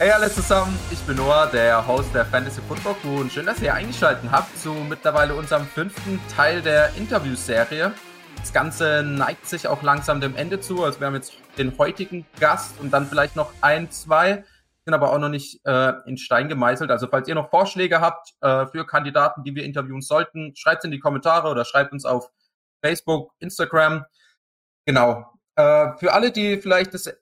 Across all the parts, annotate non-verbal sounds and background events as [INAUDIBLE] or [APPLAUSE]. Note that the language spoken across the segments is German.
Hey alle zusammen, ich bin Noah, der Host der Fantasy Football Crew und schön, dass ihr eingeschaltet habt zu mittlerweile unserem fünften Teil der Interviewserie. Das Ganze neigt sich auch langsam dem Ende zu, also wir haben jetzt den heutigen Gast und dann vielleicht noch ein, zwei, sind aber auch noch nicht äh, in Stein gemeißelt. Also falls ihr noch Vorschläge habt äh, für Kandidaten, die wir interviewen sollten, schreibt es in die Kommentare oder schreibt uns auf Facebook, Instagram. Genau. Äh, für alle, die vielleicht das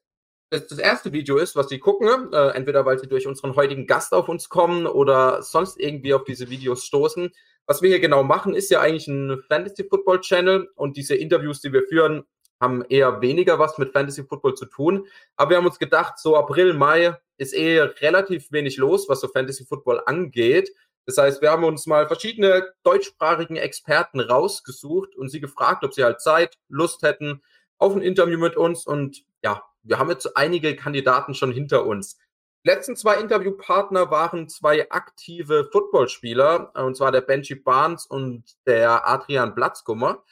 das, das erste Video ist, was sie gucken, äh, entweder weil sie durch unseren heutigen Gast auf uns kommen oder sonst irgendwie auf diese Videos stoßen. Was wir hier genau machen, ist ja eigentlich ein Fantasy Football Channel und diese Interviews, die wir führen, haben eher weniger was mit Fantasy Football zu tun. Aber wir haben uns gedacht, so April, Mai ist eh relativ wenig los, was so Fantasy Football angeht. Das heißt, wir haben uns mal verschiedene deutschsprachigen Experten rausgesucht und sie gefragt, ob sie halt Zeit, Lust hätten auf ein Interview mit uns. Und ja, wir haben jetzt einige Kandidaten schon hinter uns. Die letzten zwei Interviewpartner waren zwei aktive Footballspieler, und zwar der Benji Barnes und der Adrian Blatzkummer.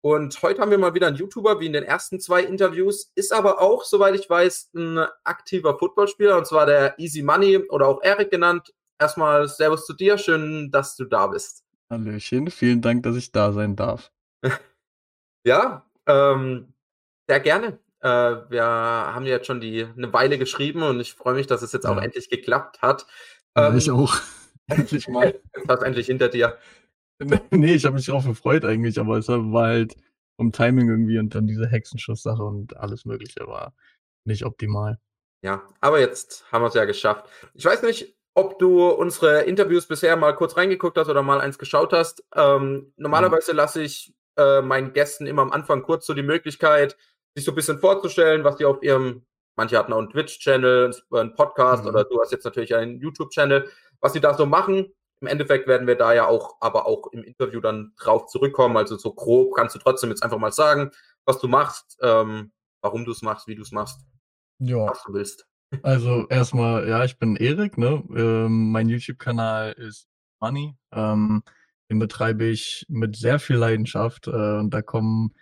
Und heute haben wir mal wieder einen YouTuber, wie in den ersten zwei Interviews, ist aber auch, soweit ich weiß, ein aktiver Footballspieler, und zwar der Easy Money oder auch Eric genannt. Erstmal Servus zu dir, schön, dass du da bist. Hallöchen, vielen Dank, dass ich da sein darf. [LAUGHS] ja, ähm, sehr gerne. Äh, wir haben jetzt schon die eine Weile geschrieben und ich freue mich, dass es jetzt auch endlich geklappt hat. Ähm, ich auch. [LAUGHS] endlich mal. Fast endlich hinter dir. nee, ich habe mich darauf gefreut eigentlich, aber es war halt vom Timing irgendwie und dann diese Hexenschuss-Sache und alles Mögliche war nicht optimal. Ja, aber jetzt haben wir es ja geschafft. Ich weiß nicht, ob du unsere Interviews bisher mal kurz reingeguckt hast oder mal eins geschaut hast. Ähm, normalerweise lasse ich äh, meinen Gästen immer am Anfang kurz so die Möglichkeit, sich so ein bisschen vorzustellen, was die auf ihrem, manche hatten auch einen Twitch-Channel, einen Podcast mhm. oder du hast jetzt natürlich einen YouTube-Channel, was sie da so machen. Im Endeffekt werden wir da ja auch, aber auch im Interview dann drauf zurückkommen. Also so grob kannst du trotzdem jetzt einfach mal sagen, was du machst, ähm, warum du es machst, wie du es machst, ja. was du willst. [LAUGHS] Also erstmal, ja, ich bin Erik, ne? Ähm, mein YouTube-Kanal ist Money. Ähm, den betreibe ich mit sehr viel Leidenschaft äh, und da kommen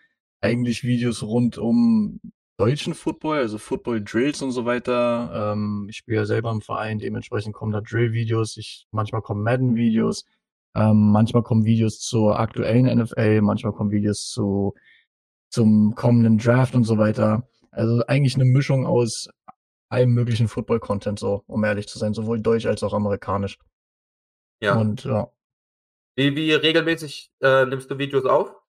eigentlich Videos rund um deutschen Football, also Football Drills und so weiter. Ähm, ich spiele ja selber im Verein, dementsprechend kommen da Drill-Videos, ich, manchmal kommen Madden-Videos, ähm, manchmal kommen Videos zur aktuellen NFL, manchmal kommen Videos zu zum kommenden Draft und so weiter. Also eigentlich eine Mischung aus allem möglichen Football-Content, so, um ehrlich zu sein, sowohl deutsch als auch amerikanisch. Ja. Und ja. Wie, wie regelmäßig äh, nimmst du Videos auf?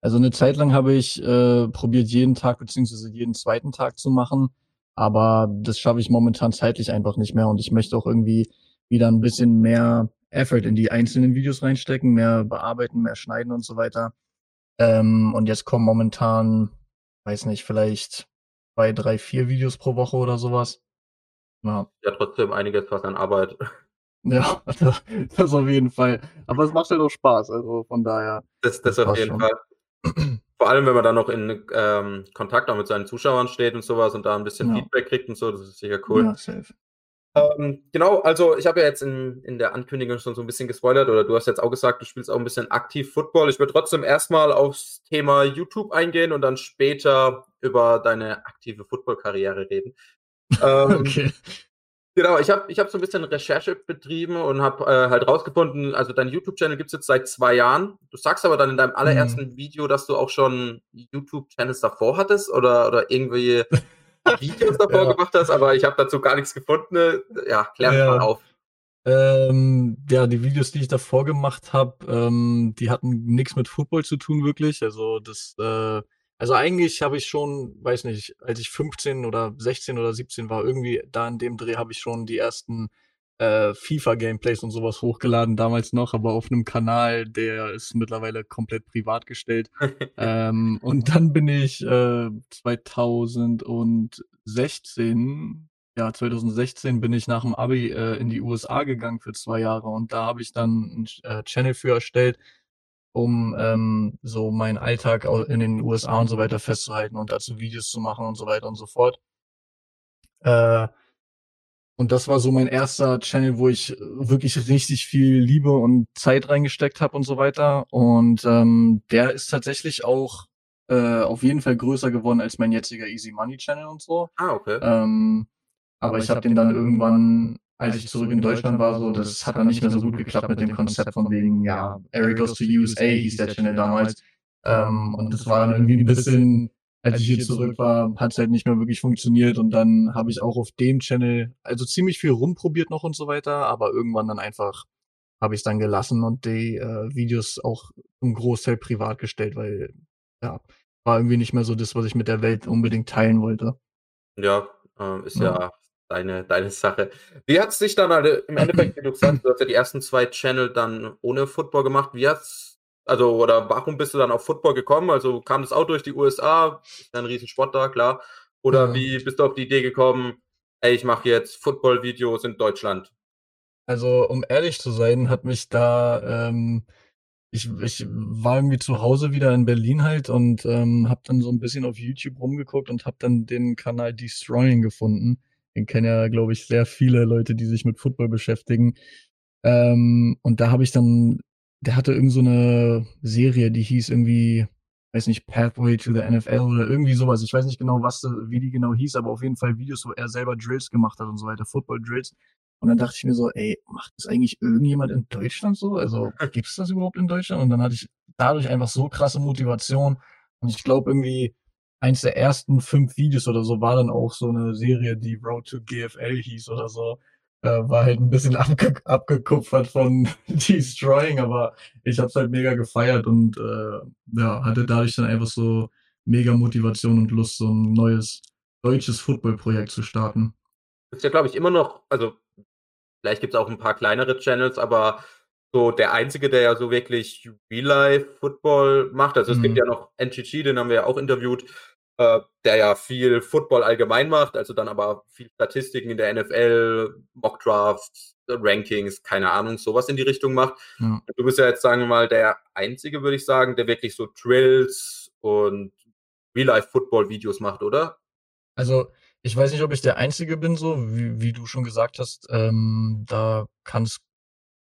Also eine Zeit lang habe ich äh, probiert, jeden Tag beziehungsweise jeden zweiten Tag zu machen, aber das schaffe ich momentan zeitlich einfach nicht mehr und ich möchte auch irgendwie wieder ein bisschen mehr Effort in die einzelnen Videos reinstecken, mehr bearbeiten, mehr schneiden und so weiter. Ähm, und jetzt kommen momentan, weiß nicht, vielleicht zwei, drei, vier Videos pro Woche oder sowas. Ja, ja trotzdem einiges was an Arbeit. [LAUGHS] Ja, das, auf jeden Fall. Aber es macht halt auch Spaß, also von daher. Das, das, das auf jeden schon. Fall. Vor allem, wenn man dann noch in ähm, Kontakt auch mit seinen Zuschauern steht und sowas und da ein bisschen ja. Feedback kriegt und so, das ist sicher cool. Ja, safe. Ähm, genau, also ich habe ja jetzt in, in der Ankündigung schon so ein bisschen gespoilert oder du hast jetzt auch gesagt, du spielst auch ein bisschen aktiv Football. Ich würde trotzdem erstmal aufs Thema YouTube eingehen und dann später über deine aktive Football-Karriere reden. [LAUGHS] Ähm, okay. Genau, ich habe ich hab so ein bisschen Recherche betrieben und habe äh, halt rausgefunden, also dein YouTube-Channel gibt's jetzt seit zwei Jahren. Du sagst aber dann in deinem allerersten mhm. Video, dass du auch schon YouTube-Channels davor hattest oder, oder irgendwie [LAUGHS] Videos davor ja. gemacht hast, aber ich habe dazu gar nichts gefunden. Ja, klär ja. mal auf. Ähm, ja, die Videos, die ich davor gemacht habe, ähm, die hatten nichts mit Football zu tun, wirklich. Also das äh, also eigentlich habe ich schon, weiß nicht, als ich 15 oder 16 oder 17 war, irgendwie da in dem Dreh habe ich schon die ersten äh, FIFA-Gameplays und sowas hochgeladen, damals noch, aber auf einem Kanal, der ist mittlerweile komplett privat gestellt. [LAUGHS] ähm, und dann bin ich äh, 2016, ja, 2016 bin ich nach dem Abi äh, in die USA gegangen für zwei Jahre und da habe ich dann einen äh, Channel für erstellt, um ähm, so meinen Alltag in den USA und so weiter festzuhalten und dazu Videos zu machen und so weiter und so fort. Äh, und das war so mein erster Channel, wo ich wirklich richtig viel Liebe und Zeit reingesteckt habe und so weiter. Und ähm, der ist tatsächlich auch äh, auf jeden Fall größer geworden als mein jetziger Easy Money Channel und so. Ah, okay. Ähm, Aber ich habe den dann irgendwann, als ich zurück in Deutschland war, so, das hat dann nicht mehr so gut geklappt mit dem Konzept von wegen, ja, Eric goes to USA hieß der Channel damals. Ähm, und das war dann irgendwie ein bisschen, als ich hier zurück war, hat es halt nicht mehr wirklich funktioniert und dann habe ich auch auf dem Channel, also ziemlich viel rumprobiert noch und so weiter, aber irgendwann dann einfach habe ich es dann gelassen und die äh, Videos auch im Großteil privat gestellt, weil ja, war irgendwie nicht mehr so das, was ich mit der Welt unbedingt teilen wollte. Ja, äh, ist ja. ja, deine, deine Sache. Wie hat es sich dann also im Endeffekt, wie du gesagt hast, du hast ja die ersten zwei Channel dann ohne Football gemacht. Wie hat's, also, oder warum bist du dann auf Football gekommen? Also kam das auch durch die USA? Ist ja ein Riesensport da, klar. Oder ja. wie bist du auf die Idee gekommen, ey, ich mache jetzt Football-Videos in Deutschland? Also, um ehrlich zu sein, hat mich da, ähm, ich, ich war irgendwie zu Hause wieder in Berlin halt und ähm, habe dann so ein bisschen auf YouTube rumgeguckt und habe dann den Kanal Destroying gefunden. Den kennen ja, glaube ich, sehr viele Leute, die sich mit Football beschäftigen. Ähm, und da habe ich dann, der hatte irgend so eine Serie, die hieß irgendwie, weiß nicht, Pathway to the NFL oder irgendwie sowas. Ich weiß nicht genau, was, wie die genau hieß, aber auf jeden Fall Videos, wo er selber Drills gemacht hat und so weiter, Football Drills. Und dann dachte ich mir so, ey, macht das eigentlich irgendjemand in Deutschland so? Also [LAUGHS] gibt es das überhaupt in Deutschland? Und dann hatte ich dadurch einfach so krasse Motivation. Und ich glaube irgendwie, eins der ersten fünf Videos oder so war dann auch so eine Serie, die Road to GFL hieß oder so. Äh, war halt ein bisschen [LAUGHS] abge abgekupfert von [LAUGHS] Destroying, aber ich habe es halt mega gefeiert und äh, ja, hatte dadurch dann einfach so mega Motivation und Lust, so ein neues deutsches Football-Projekt zu starten. Ist ja, glaube ich, immer noch, also Vielleicht gibt es auch ein paar kleinere Channels, aber so der einzige, der ja so wirklich Real-Life-Football macht. Also es gibt mhm. ja noch NGG, den haben wir ja auch interviewt, äh, der ja viel Football allgemein macht, also dann aber viel Statistiken in der NFL, Mockdrafts, Rankings, keine Ahnung, sowas in die Richtung macht. Ja. Du bist ja jetzt, sagen wir mal, der einzige, würde ich sagen, der wirklich so Drills und Real-Life-Football-Videos macht, oder? Also ich weiß nicht, ob ich der Einzige bin, so wie, wie du schon gesagt hast. Ähm, da kann es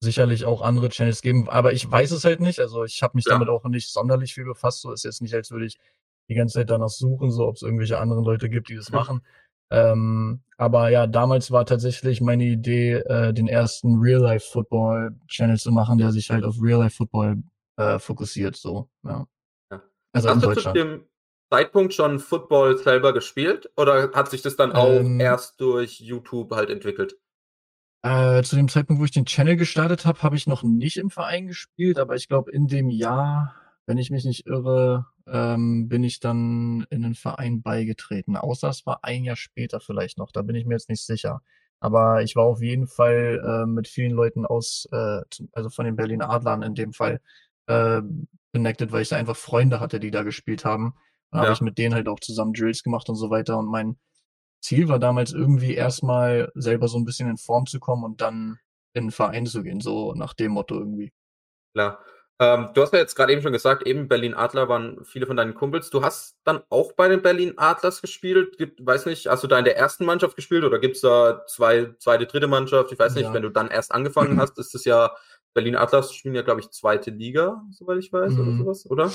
sicherlich auch andere Channels geben, aber ich weiß es halt nicht. Also ich habe mich ja. damit auch nicht sonderlich viel befasst. So ist jetzt nicht, als würde ich die ganze Zeit danach suchen, so ob es irgendwelche anderen Leute gibt, die das mhm. machen. Ähm, aber ja, damals war tatsächlich meine Idee, äh, den ersten Real-Life-Football-Channel zu machen, der sich halt auf Real-Life-Football äh, fokussiert. So, ja. ja. Also Hast in Deutschland. Zu dem, Zeitpunkt schon Football selber gespielt oder hat sich das dann auch ähm, erst durch YouTube halt entwickelt? Äh, zu dem Zeitpunkt, wo ich den Channel gestartet habe, habe ich noch nicht im Verein gespielt, aber ich glaube, in dem Jahr, wenn ich mich nicht irre, ähm, bin ich dann in den Verein beigetreten. Außer es war ein Jahr später vielleicht noch, da bin ich mir jetzt nicht sicher. Aber ich war auf jeden Fall äh, mit vielen Leuten aus, äh, also von den Berlin Adlern in dem Fall, äh, connected, weil ich da einfach Freunde hatte, die da gespielt haben. Dann ja. habe ich mit denen halt auch zusammen Drills gemacht und so weiter. Und mein Ziel war damals irgendwie erstmal selber so ein bisschen in Form zu kommen und dann in den Verein zu gehen, so nach dem Motto irgendwie. Klar. Ähm, du hast ja jetzt gerade eben schon gesagt, eben Berlin Adler waren viele von deinen Kumpels. Du hast dann auch bei den Berlin Adlers gespielt. Gibt, weiß nicht, hast du da in der ersten Mannschaft gespielt oder gibt es da zwei, zweite, dritte Mannschaft? Ich weiß nicht, ja. wenn du dann erst angefangen [CLEARS THROAT] hast, ist es ja, Berlin Adlers spielen ja, glaube ich, zweite Liga, soweit ich weiß, mhm. oder sowas, oder?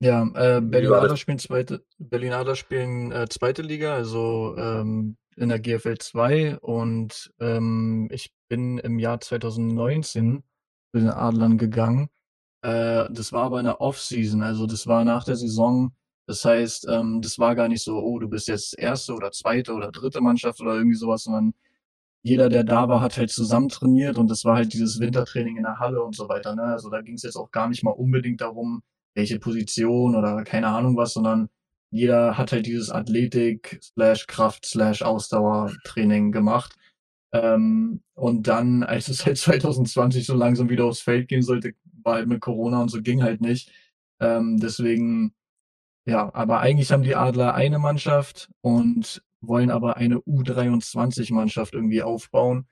Ja, äh, Berlin Adler spielen zweite, Berlin Adler spielen äh, zweite Liga, also ähm, in der GFL 2 und ähm, ich bin im Jahr 2019 zu den Adlern gegangen. Äh, das war aber in der Off-Season, also das war nach der Saison. Das heißt, ähm, das war gar nicht so, oh, du bist jetzt erste oder zweite oder dritte Mannschaft oder irgendwie sowas, sondern jeder, der da war, hat halt zusammen trainiert und das war halt dieses Wintertraining in der Halle und so weiter. Ne? Also da ging es jetzt auch gar nicht mal unbedingt darum, welche Position oder keine Ahnung was, sondern jeder hat halt dieses Athletik slash Kraft slash Ausdauertraining gemacht. Ähm, und dann, als es halt [LAUGHS] 2020 so langsam wieder aufs Feld gehen sollte, war halt mit Corona und so ging halt nicht. Ähm, deswegen, ja, aber eigentlich haben die Adler eine Mannschaft und wollen aber eine U23-Mannschaft irgendwie aufbauen,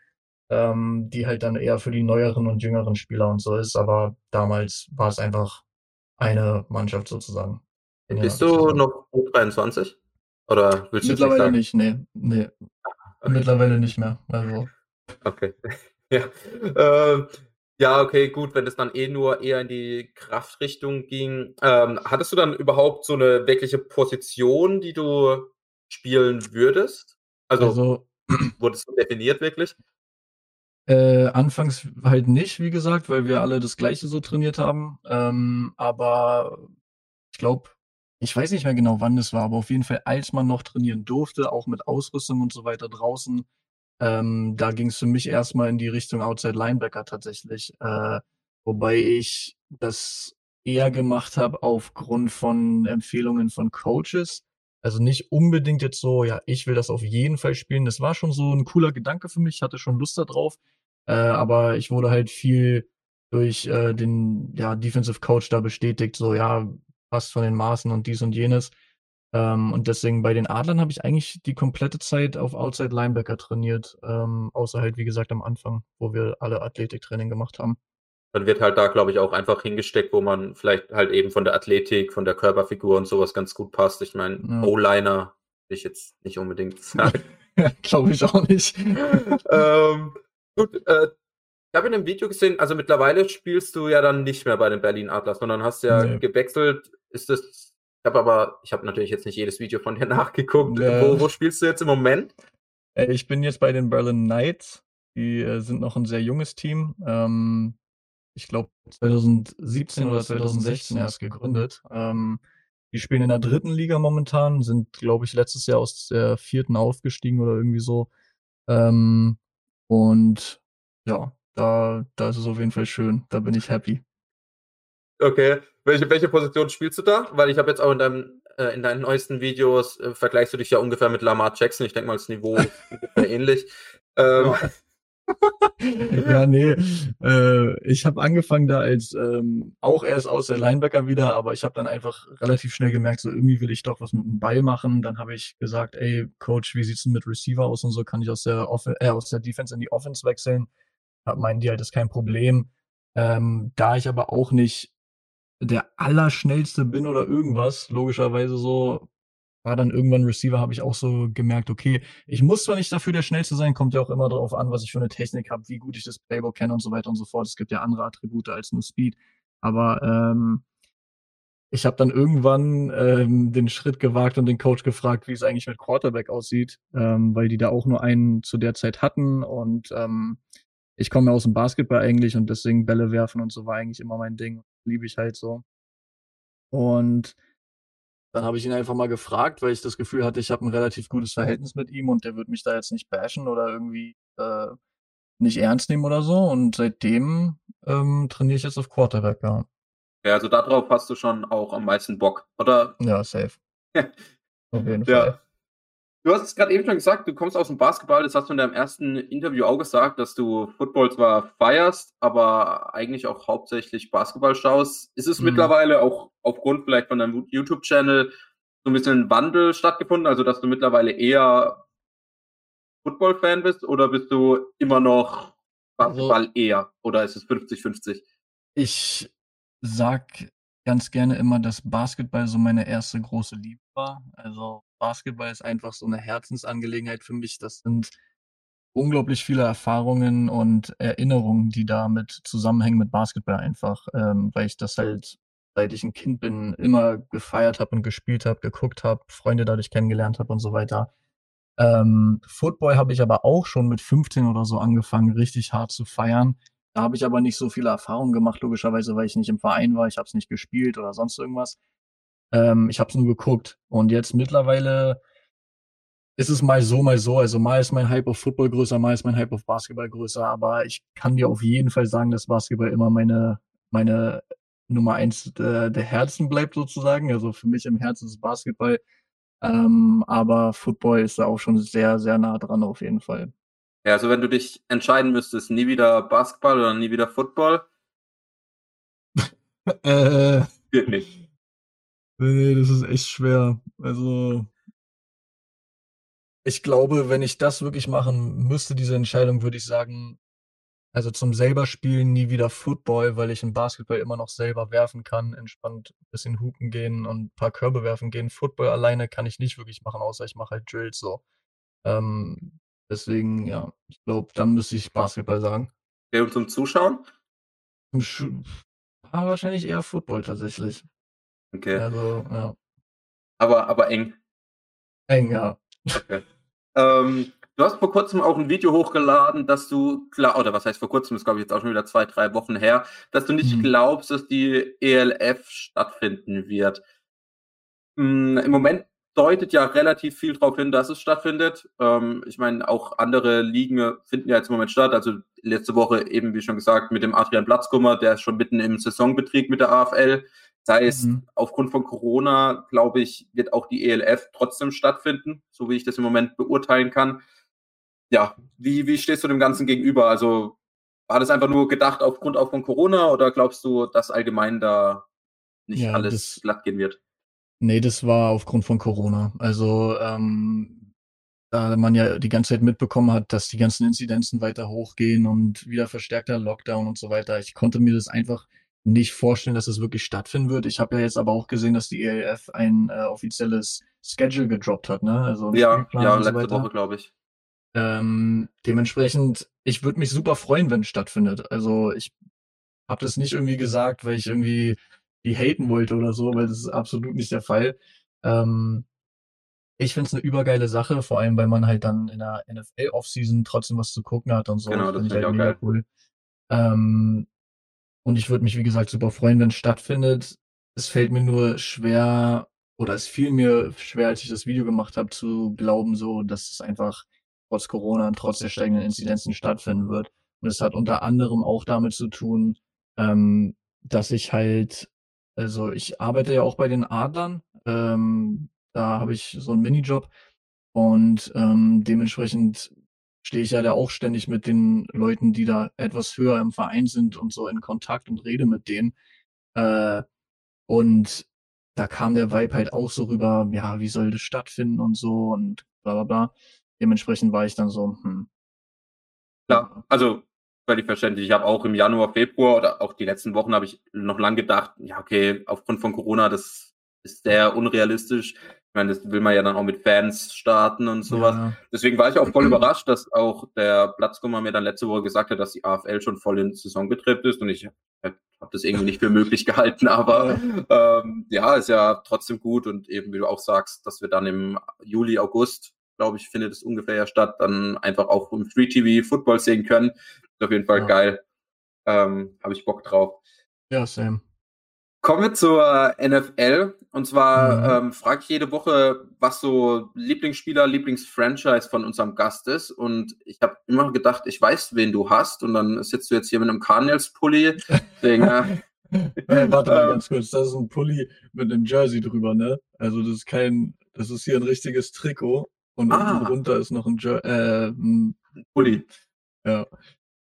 ähm, die halt dann eher für die neueren und jüngeren Spieler und so ist. Aber damals war es einfach eine Mannschaft sozusagen. Bist du noch U23? Oder willst du Mittlerweile nicht, nicht, nee. nee. Okay. Mittlerweile nicht mehr. Also. Okay. [LAUGHS] ja. Ähm, ja, okay, gut, wenn es dann eh nur eher in die Kraftrichtung ging. Ähm, hattest du dann überhaupt so eine wirkliche Position, die du spielen würdest? Also, also [CLEARS THROAT] wurdest du definiert wirklich? Äh, anfangs halt nicht, wie gesagt, weil wir alle das Gleiche so trainiert haben. Ähm, aber ich glaube, ich weiß nicht mehr genau, wann das war, aber auf jeden Fall, als man noch trainieren durfte, auch mit Ausrüstung und so weiter draußen, ähm, da ging es für mich erstmal in die Richtung Outside Linebacker tatsächlich. Äh, wobei ich das eher gemacht habe aufgrund von Empfehlungen von Coaches. Also nicht unbedingt jetzt so, ja, ich will das auf jeden Fall spielen. Das war schon so ein cooler Gedanke für mich, hatte schon Lust darauf. Äh, aber ich wurde halt viel durch äh, den ja, Defensive Coach da bestätigt, so ja, passt von den Maßen und dies und jenes. Ähm, und deswegen bei den Adlern habe ich eigentlich die komplette Zeit auf Outside Linebacker trainiert, ähm, außer halt, wie gesagt, am Anfang, wo wir alle Athletiktraining gemacht haben. Dann wird halt da, glaube ich, auch einfach hingesteckt, wo man vielleicht halt eben von der Athletik, von der Körperfigur und sowas ganz gut passt. Ich meine, ja. O-Liner will ich jetzt nicht unbedingt sagen. [LAUGHS] glaube ich auch nicht. [LAUGHS] ähm, gut, äh, ich habe in einem Video gesehen, also mittlerweile spielst du ja dann nicht mehr bei den Berlin Atlas, sondern hast ja nee. gewechselt. Ist das ich habe aber, ich habe natürlich jetzt nicht jedes Video von dir [LAUGHS] nachgeguckt. Ja. Wo, wo, spielst du jetzt im Moment? Äh, ich bin jetzt bei den Berlin Knights. Die äh, sind noch ein sehr junges Team. Ähm, ich glaube 2017 oder 2016 erst gegründet. Ähm, die spielen in der dritten Liga momentan, sind, glaube ich, letztes Jahr aus der vierten aufgestiegen oder irgendwie so. Ähm, und ja, da, da ist es auf jeden Fall schön. Da bin ich happy. Okay. Welche, welche Position spielst du da? Weil ich habe jetzt auch in, deinem, äh, in deinen neuesten Videos äh, vergleichst du dich ja ungefähr mit Lamar Jackson. Ich denke mal, das Niveau ist ungefähr [LAUGHS] ähnlich. Ähm, ja, nee. Äh, ich habe angefangen da als ähm, auch erst aus der Linebacker wieder, aber ich habe dann einfach relativ schnell gemerkt, so irgendwie will ich doch was mit dem Ball machen. Dann habe ich gesagt, ey, Coach, wie sieht's denn mit Receiver aus und so? Kann ich aus der, Off äh, aus der Defense in die Offense wechseln? Hab meinen die halt, das ist kein Problem. Ähm, da ich aber auch nicht der Allerschnellste bin oder irgendwas, logischerweise so, war dann irgendwann Receiver, habe ich auch so gemerkt, okay, ich muss zwar nicht dafür der Schnellste sein, kommt ja auch immer darauf an, was ich für eine Technik habe, wie gut ich das Playbook kenne und so weiter und so fort. Es gibt ja andere Attribute als nur Speed. Aber ähm, ich habe dann irgendwann ähm, den Schritt gewagt und den Coach gefragt, wie es eigentlich mit Quarterback aussieht, ähm, weil die da auch nur einen zu der Zeit hatten und ähm, ich komme ja aus dem Basketball eigentlich und deswegen Bälle werfen und so war eigentlich immer mein Ding. Liebe ich halt so. Und dann habe ich ihn einfach mal gefragt, weil ich das Gefühl hatte, ich habe ein relativ gutes Verhältnis mit ihm und der wird mich da jetzt nicht bashen oder irgendwie äh, nicht ernst nehmen oder so. Und seitdem ähm, trainiere ich jetzt auf Quarterback, ja. Ja, also darauf hast du schon auch am meisten Bock, oder? Ja, safe. [LAUGHS] auf jeden ja. Du hast es gerade eben schon gesagt, du kommst aus dem Basketball, das hast du in deinem ersten Interview auch gesagt, dass du Football zwar feierst, aber eigentlich auch hauptsächlich Basketball schaust. Ist es mhm. mittlerweile auch aufgrund vielleicht von deinem YouTube-Channel so ein bisschen ein Wandel stattgefunden, also dass du mittlerweile eher Football-Fan bist oder bist du immer noch Basketball also, eher oder ist es 50-50? Ich sag ganz gerne immer, dass Basketball so meine erste große Liebe war. Also Basketball ist einfach so eine Herzensangelegenheit für mich. Das sind unglaublich viele Erfahrungen und Erinnerungen, die damit zusammenhängen mit Basketball einfach, ähm, weil ich das halt, seit ich ein Kind bin, immer gefeiert habe und gespielt habe, geguckt habe, Freunde dadurch kennengelernt habe und so weiter. Ähm, Football habe ich aber auch schon mit 15 oder so angefangen, richtig hart zu feiern. Da habe ich aber nicht so viele Erfahrungen gemacht, logischerweise, weil ich nicht im Verein war, ich habe es nicht gespielt oder sonst irgendwas. Ähm, ich habe es nur geguckt. Und jetzt mittlerweile ist es mal so, mal so. Also mal ist mein Hype auf Football größer, mal ist mein Hype auf Basketball größer. Aber ich kann dir auf jeden Fall sagen, dass Basketball immer meine, meine Nummer eins der, der Herzen bleibt sozusagen. Also für mich im Herzen ist Basketball. Ähm, aber Football ist da auch schon sehr, sehr nah dran auf jeden Fall. Ja, also wenn du dich entscheiden müsstest, nie wieder Basketball oder nie wieder Football? [LAUGHS] äh, Geht nicht. Nee, das ist echt schwer. Also, ich glaube, wenn ich das wirklich machen müsste, diese Entscheidung, würde ich sagen, also zum selber spielen nie wieder Football, weil ich im Basketball immer noch selber werfen kann, entspannt ein bisschen hupen gehen und ein paar Körbe werfen gehen. Football alleine kann ich nicht wirklich machen, außer ich mache halt Drills so. Ähm, Deswegen, ja, ich glaube, dann müsste ich Basketball sagen. Okay, und zum Zuschauen? Ah, wahrscheinlich eher Football tatsächlich. Okay. Also, ja. Aber, aber eng. Eng, ja. Okay. ähm, Du hast vor kurzem auch ein Video hochgeladen, dass du, oder was heißt vor kurzem, ist glaube ich jetzt auch schon wieder zwei, drei Wochen her, dass du nicht mhm. glaubst, dass die ELF stattfinden wird. Hm, Im Moment deutet ja relativ viel darauf hin, dass es stattfindet. Ähm, ich meine, auch andere Ligen finden ja jetzt im Moment statt. Also letzte Woche eben, wie schon gesagt, mit dem Adrian Platzkummer, der ist schon mitten im Saisonbetrieb mit der AFL. Das heißt, mhm. aufgrund von Corona, glaube ich, wird auch die ELF trotzdem stattfinden, so wie ich das im Moment beurteilen kann. Ja, wie, wie stehst du dem Ganzen gegenüber? Also war das einfach nur gedacht aufgrund auch von Corona oder glaubst du, dass allgemein da nicht ja, alles glatt gehen wird? Nee, das war aufgrund von Corona. Also, ähm, da man ja die ganze Zeit mitbekommen hat, dass die ganzen Inzidenzen weiter hochgehen und wieder verstärkter Lockdown und so weiter. Ich konnte mir das einfach nicht vorstellen, dass es wirklich stattfinden wird. Ich habe ja jetzt aber auch gesehen, dass die ELF ein äh, offizielles Schedule gedroppt hat, ne? Also ja, ja, letzte so Woche, glaube ich. Ähm, dementsprechend, ich würde mich super freuen, wenn es stattfindet. Also ich habe das nicht irgendwie gesagt, weil ich irgendwie die haten wollte oder so, weil das ist absolut nicht der Fall. Ähm, ich finde es eine übergeile Sache, vor allem, weil man halt dann in der NFL Offseason trotzdem was zu gucken hat und so. Genau, das finde ich halt auch geil. Cool. Ähm, und ich würde mich, wie gesagt, super freuen, wenn es stattfindet. Es fällt mir nur schwer, oder es fiel mir schwer, als ich das Video gemacht habe, zu glauben, so, dass es einfach trotz Corona und trotz der steigenden Inzidenzen stattfinden wird. Und es hat unter anderem auch damit zu tun, ähm, dass ich halt also ich arbeite ja auch bei den Adlern. Ähm, da habe ich so einen Minijob und ähm, dementsprechend stehe ich ja da auch ständig mit den Leuten, die da etwas höher im Verein sind und so in Kontakt und rede mit denen. Äh, und da kam der Vibe halt auch so rüber, ja, wie soll das stattfinden und so und bla bla bla. Dementsprechend war ich dann so, hm. Ja, also völlig verständlich. Ich habe auch im Januar, Februar oder auch die letzten Wochen habe ich noch lange gedacht, ja, okay, aufgrund von Corona, das ist sehr unrealistisch. Ich meine, das will man ja dann auch mit Fans starten und sowas. Ja. Deswegen war ich auch voll überrascht, dass auch der Platzkummer mir dann letzte Woche gesagt hat, dass die AFL schon voll in Saisonbetrieb ist und ich habe das irgendwie nicht für möglich [LAUGHS] gehalten, aber ähm, ja, ist ja trotzdem gut und eben, wie du auch sagst, dass wir dann im Juli, August glaube ich, findet es ungefähr ja statt, dann einfach auch im Free TV Football sehen können auf jeden Fall ja. geil. Ähm, Habe ich Bock drauf. Ja, same. Kommen wir zur NFL. Und zwar mhm. ähm, frage ich jede Woche, was so Lieblingsspieler, Lieblingsfranchise von unserem Gast ist. Und ich habe immer gedacht, ich weiß, wen du hast. Und dann sitzt du jetzt hier mit einem Cardinals-Pulli. [LAUGHS] Äh, warte mal [LAUGHS] ganz kurz, das ist ein Pulli mit einem Jersey drüber, ne? Also das ist kein, das ist hier ein richtiges Trikot und ah. unten drunter ist noch ein, Jer äh, ein Pulli. Ja.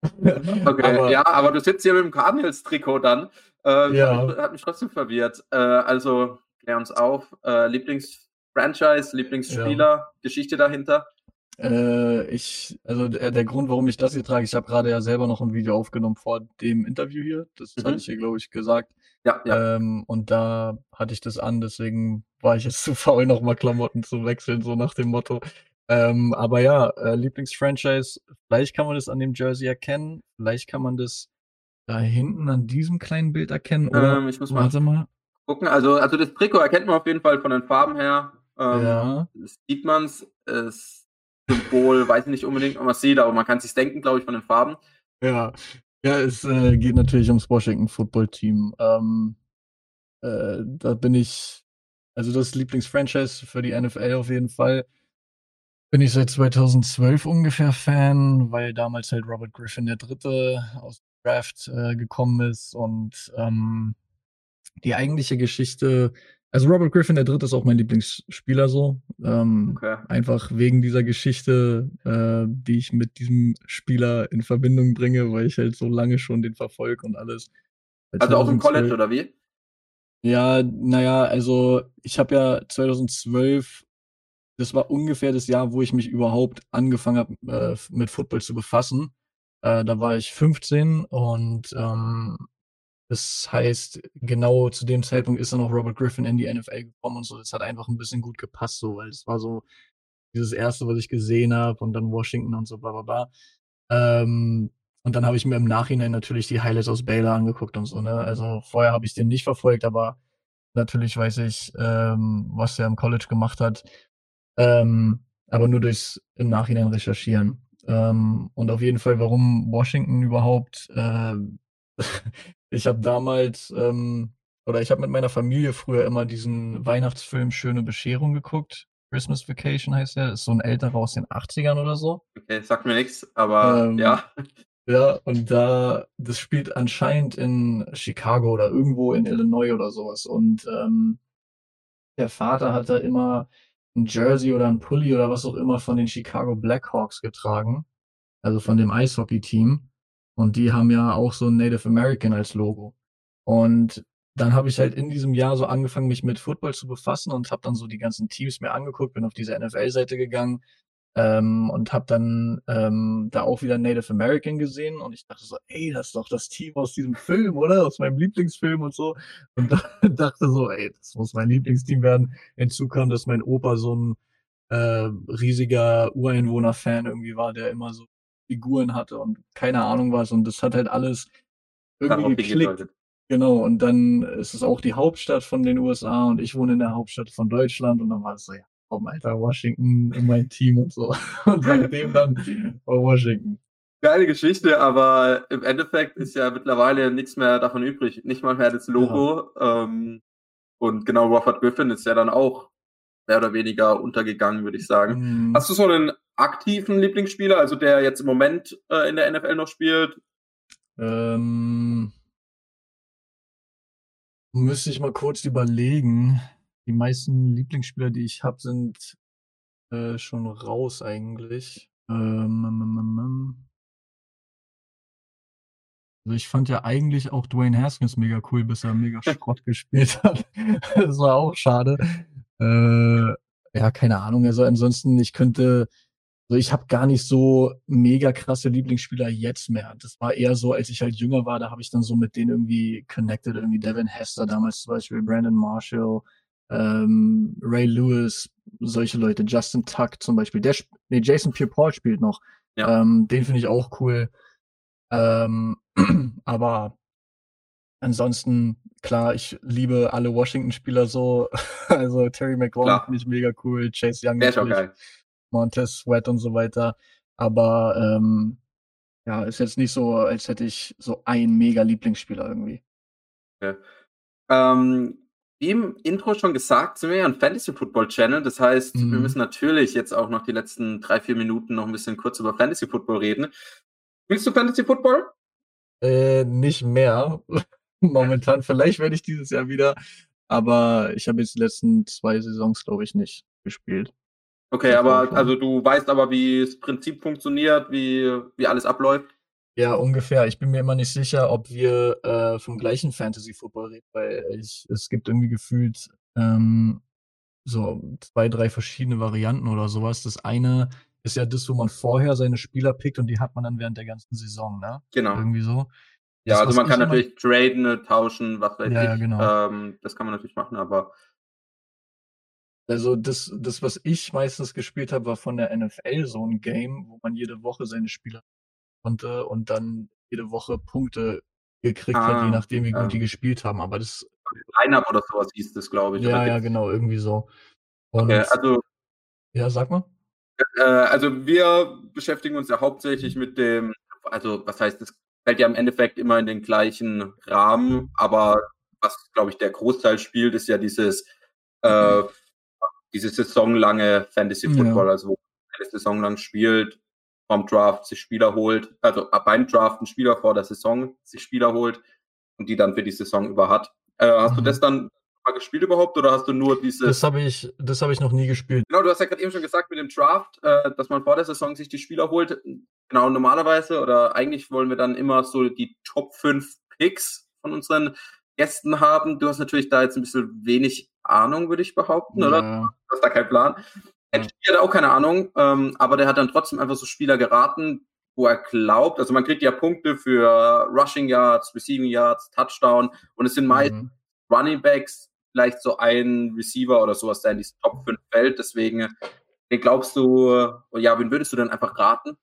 [LAUGHS] Okay, aber, ja, aber du sitzt hier mit dem Cardinals-Trikot dann. Äh, ja. hat, mich, hat, mich, trotzdem verwirrt. Äh, also, klär uns auf. Äh, Lieblingsfranchise, Lieblingsspieler, ja. Geschichte dahinter? Äh, ich, also der, der, Grund, warum ich das hier trage, ich habe gerade ja selber noch ein Video aufgenommen vor dem Interview hier. Das mhm. hatte ich hier, glaube ich, gesagt. Ja, ja. Ähm, und da hatte ich das an, deswegen war ich jetzt [LAUGHS] zu faul, nochmal Klamotten zu wechseln, so nach dem Motto. Ähm, aber ja, äh, Lieblingsfranchise, vielleicht kann man das an dem Jersey erkennen, vielleicht kann man das da hinten an diesem kleinen Bild erkennen. Oder, ähm, ich muss mal, mal gucken. Also, also das Trikot erkennt man auf jeden Fall von den Farben her. Ähm, ja. Das sieht man es. Das Symbol, [LAUGHS] weiß ich nicht unbedingt, ob man es sieht, aber man kann sich denken, glaube ich, von den Farben. Ja, ja, es äh, geht natürlich ums Washington Football Team. Ähm, äh, da bin ich, also das Lieblingsfranchise für die NFL auf jeden Fall bin ich seit 2012 ungefähr Fan, weil damals halt Robert Griffin der Dritte aus dem Draft äh, gekommen ist und ähm, die eigentliche Geschichte, also Robert Griffin der Dritte ist auch mein Lieblingsspieler so, ähm, okay. einfach wegen dieser Geschichte, äh, die ich mit diesem Spieler in Verbindung bringe, weil ich halt so lange schon den verfolge und alles. Also auch im College oder wie? Ja, naja, also ich habe ja 2012 das war ungefähr das Jahr, wo ich mich überhaupt angefangen habe, äh, mit Football zu befassen. Äh, da war ich 15 und ähm, das heißt, genau zu dem Zeitpunkt ist dann auch Robert Griffin in die NFL gekommen und so. Das hat einfach ein bisschen gut gepasst, so, weil es war so dieses erste, was ich gesehen habe und dann Washington und so, bla bla bla. Ähm, und dann habe ich mir im Nachhinein natürlich die Highlights aus Baylor angeguckt und so, ne? Also vorher habe ich den nicht verfolgt, aber natürlich weiß ich, ähm, was er im College gemacht hat. Ähm, aber nur durchs im Nachhinein recherchieren. Ähm, und auf jeden Fall, warum Washington überhaupt? Äh, [LAUGHS] ich habe damals ähm, oder ich habe mit meiner Familie früher immer diesen Weihnachtsfilm Schöne Bescherung geguckt. Christmas Vacation heißt der, ist so ein älterer aus den 80ern oder so. Okay, sagt mir nichts, aber ähm, ja. [LAUGHS] Ja, und da, das spielt anscheinend in Chicago oder irgendwo in Illinois oder sowas. Und ähm, der Vater hat da immer ein Jersey oder ein Pulli oder was auch immer von den Chicago Blackhawks getragen. Also von dem Eishockey-Team. Und die haben ja auch so ein Native American als Logo. Und dann habe ich halt in diesem Jahr so angefangen, mich mit Football zu befassen und habe dann so die ganzen Teams mir angeguckt, bin auf diese NFL-Seite gegangen ähm, und habe dann ähm, da auch wieder Native American gesehen und ich dachte so, ey, das ist doch das Team aus diesem Film, oder? Aus meinem Lieblingsfilm und so. Und [LAUGHS] dachte so, ey, das muss mein Lieblingsteam werden. Hinzu kam, dass mein Opa so ein äh, riesiger Ureinwohner-Fan irgendwie war, der immer so Figuren hatte und keine Ahnung was. Und das hat halt alles irgendwie geklickt. Genau, und dann ist es auch die Hauptstadt von den USA und ich wohne in der Hauptstadt von Deutschland und dann war es so, ja, komm, Alter, Washington in mein Team und so. [LAUGHS] Und seitdem dann Washington. Geile Geschichte, aber im Endeffekt ist ja mittlerweile nichts mehr davon übrig. Nicht mal mehr das Logo. Ja. Ähm, und genau, Robert Griffin ist ja dann auch mehr oder weniger untergegangen, würde ich sagen. Mhm. Hast du so einen aktiven Lieblingsspieler, also der jetzt im Moment äh, in der NFL noch spielt? Ähm, Müsste ich mal kurz überlegen. Die meisten Lieblingsspieler, die ich habe, sind äh, schon raus eigentlich. Ähm, ähm, ähm, ähm, also ich fand ja eigentlich auch Dwayne Haskins mega cool, bis er mega Schrott [LAUGHS] gespielt hat. das war auch schade. Äh, ja, keine Ahnung. Also ansonsten, ich könnte also ich habe gar nicht so mega krasse Lieblingsspieler jetzt mehr. Das war eher so, als ich halt jünger war, da habe ich dann so mit denen irgendwie connected, irgendwie Devin Hester damals zum Beispiel, Brandon Marshall, ähm, Ray Lewis, solche Leute, Justin Tuck zum Beispiel. Der, nee, Jason Pierre-Paul spielt noch. Ja. Ähm, den finde ich auch cool. Ähm, [CLEARS THROAT] aber ansonsten, klar, ich liebe alle Washington-Spieler so. [LAUGHS] also Terry McLaurin finde ich mega cool, Chase Young. Geil. Montez Sweat und so weiter. Aber ähm, ja, ist jetzt nicht so, als hätte ich so einen mega Lieblingsspieler irgendwie. Ja. Ähm, wie im Intro schon gesagt, sind wir ja ein Fantasy Football Channel. Das heißt, mhm. wir müssen natürlich jetzt auch noch die letzten drei, vier Minuten noch ein bisschen kurz über Fantasy Football reden. Spielst du Fantasy Football? Äh, nicht mehr. [LAUGHS] Momentan. Vielleicht werde ich dieses Jahr wieder. Aber ich habe jetzt die letzten zwei Saisons, glaube ich, nicht gespielt. Okay, aber also du weißt aber, wie das Prinzip funktioniert, wie, wie alles abläuft? Ja, ungefähr. Ich bin mir immer nicht sicher, ob wir äh, vom gleichen Fantasy Football reden, weil ich, es gibt irgendwie gefühlt ähm, so zwei, drei verschiedene Varianten oder sowas. Das eine ist ja das, wo man vorher seine Spieler pickt und die hat man dann während der ganzen Saison, ne? Genau. Irgendwie so. Das, ja, also man kann natürlich traden, tauschen, was weiß ja, ich. Ja, genau. Ähm, das kann man natürlich machen, aber also das, das, was ich meistens gespielt habe, war von der NFL so ein Game, wo man jede Woche seine Spieler konnte und dann jede Woche Punkte gekriegt ah, hat, je ah, nachdem, wie ja. gut die gespielt haben. Aber das. Line-Up oder sowas hieß das, glaube ich. Ja, ja, genau, irgendwie so. Und, okay, also. Ja, sag mal. Äh, also wir beschäftigen uns ja hauptsächlich mit dem, also was heißt, das fällt ja im Endeffekt immer in den gleichen Rahmen, aber was, glaube ich, der Großteil spielt, ist ja dieses äh, diese saisonlange Fantasy Football, ja. also wo man eine Saison lang spielt, vom Draft sich Spieler holt, also beim Draft einen Spieler vor der Saison sich Spieler holt und die dann für die Saison über hat. Äh, hast mhm. du das dann mal gespielt überhaupt oder hast du nur diese? Das habe ich, das habe ich noch nie gespielt. Genau, du hast ja gerade eben schon gesagt mit dem Draft, äh, dass man vor der Saison sich die Spieler holt. Genau, normalerweise oder eigentlich wollen wir dann immer so die Top 5 Picks von unseren Gästen haben. Du hast natürlich da jetzt ein bisschen wenig Ahnung, würde ich behaupten, ja. oder? Du hast da keinen Plan. Ja. hat auch keine Ahnung, ähm, aber der hat dann trotzdem einfach so Spieler geraten, wo er glaubt, also man kriegt ja Punkte für Rushing Yards, Receiving Yards, Touchdown und es sind meist mhm. Running Backs, vielleicht so ein Receiver oder sowas, der in diesen Top 5 fällt. Deswegen, den glaubst du, ja, wen würdest du denn einfach raten?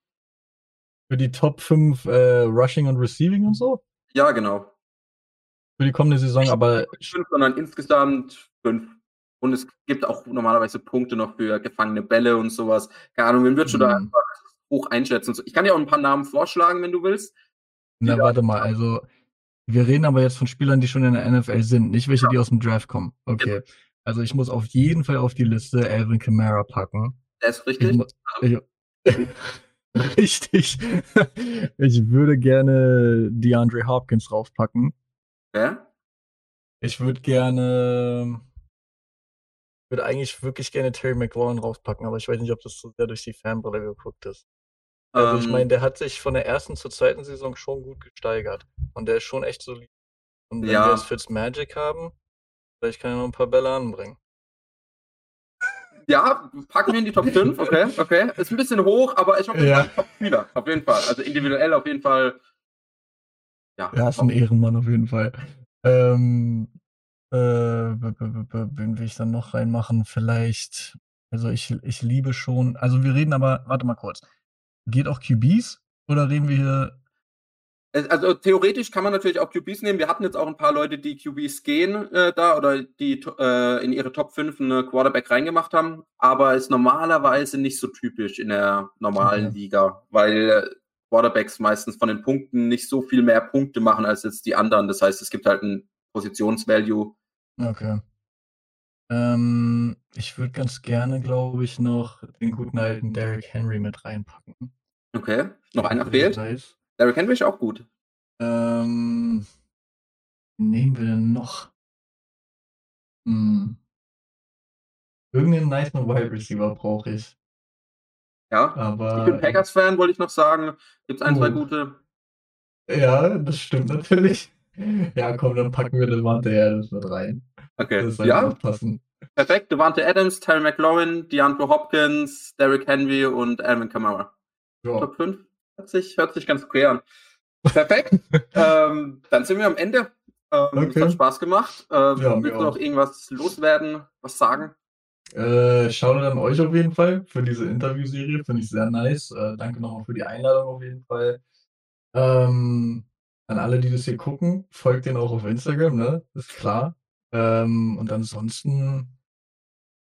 Für die Top 5 äh, Rushing und Receiving und so? Ja, genau für die kommende Saison, aber. Fünf, sondern insgesamt fünf. Und es gibt auch normalerweise Punkte noch für gefangene Bälle und sowas. Keine Ahnung, wen würdest du mhm. da einfach hoch einschätzen? Ich kann dir auch ein paar Namen vorschlagen, wenn du willst. Na, warte mal, also wir reden aber jetzt von Spielern, die schon in der NFL sind, nicht welche, ja. die aus dem Draft kommen. Okay. Ja. Also ich muss auf jeden Fall auf die Liste Alvin Kamara packen. Der ist richtig. Ich, ich, [LAUGHS] richtig. [LAUGHS] ich würde gerne DeAndre Hopkins draufpacken. Ja? Ich würde gerne würde eigentlich wirklich gerne Terry McLaurin draufpacken, aber ich weiß nicht, ob das so sehr durch die Fanbrille geguckt ist. Also ähm, ich meine, der hat sich von der ersten zur zweiten Saison schon gut gesteigert. Und der ist schon echt solid. Und wenn ja. wir jetzt Fitzmagic haben, vielleicht kann er noch ein paar Bälle anbringen. Ja, packen wir in die Top 5, [LAUGHS] okay, okay. Ist ein bisschen hoch, aber ich hoffe, ja. Top Spieler, auf jeden Fall. Also individuell auf jeden Fall. Ja, ja ist ein Ehrenmann auf jeden Fall. Ähm, äh, wen will ich dann noch reinmachen? Vielleicht, also ich, ich liebe schon, also wir reden aber, warte mal kurz. Geht auch QBs oder reden wir hier also theoretisch kann man natürlich auch QBs nehmen. Wir hatten jetzt auch ein paar Leute, die QBs gehen äh, da oder die äh, in ihre Top 5 eine Quarterback reingemacht haben, aber ist normalerweise nicht so typisch in der normalen okay. Liga, weil Quarterbacks meistens von den Punkten nicht so viel mehr Punkte machen als jetzt die anderen. Das heißt, es gibt halt ein Positionsvalue. Okay. Ähm, ich würde ganz gerne, glaube ich, noch den guten alten Derrick Henry mit reinpacken. Okay, noch einer fehlt. Derrick Henry ist auch gut. Ähm, nehmen wir denn noch? Hm. Irgendeinen nice Wide Receiver brauche ich. Ja, aber, ich bin Packers-Fan, wollte ich noch sagen. Gibt es ein, uh, zwei gute. Ja, das stimmt natürlich. Ja, komm, dann packen wir Devante Adams mit rein. Okay, das ja. Passen. Perfekt, Devante Adams, Terry McLaurin, DeAndre Hopkins, Derrick Henry und Alvin Kamara. Ja. Top 5? Hört sich, hört sich ganz okay an. Perfekt. [LAUGHS] ähm, dann sind wir am Ende. Ähm, okay. Hat Spaß gemacht. Ähm, ja, willst du noch irgendwas loswerden, was sagen? Äh, schaut an euch auf jeden Fall für diese Interviewserie. Finde ich sehr nice. Äh, danke nochmal für die Einladung auf jeden Fall. Ähm, an alle, die das hier gucken, folgt denen auch auf Instagram, ne? Ist klar. Ähm, und ansonsten,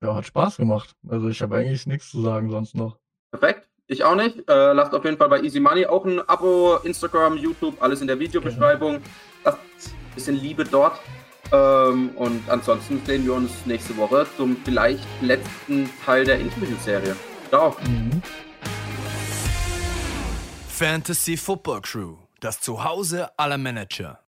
ja, hat Spaß gemacht. Also ich habe eigentlich nichts zu sagen sonst noch. Perfekt. Ich auch nicht. Äh, lasst auf jeden Fall bei Easy Money auch ein Abo, Instagram, YouTube, alles in der Videobeschreibung. Lasst ein bisschen Liebe dort. Ähm, und ansonsten sehen wir uns nächste Woche zum vielleicht letzten Teil der Interview-Serie. Ciao. Mhm. Fantasy Football Crew, das Zuhause aller Manager.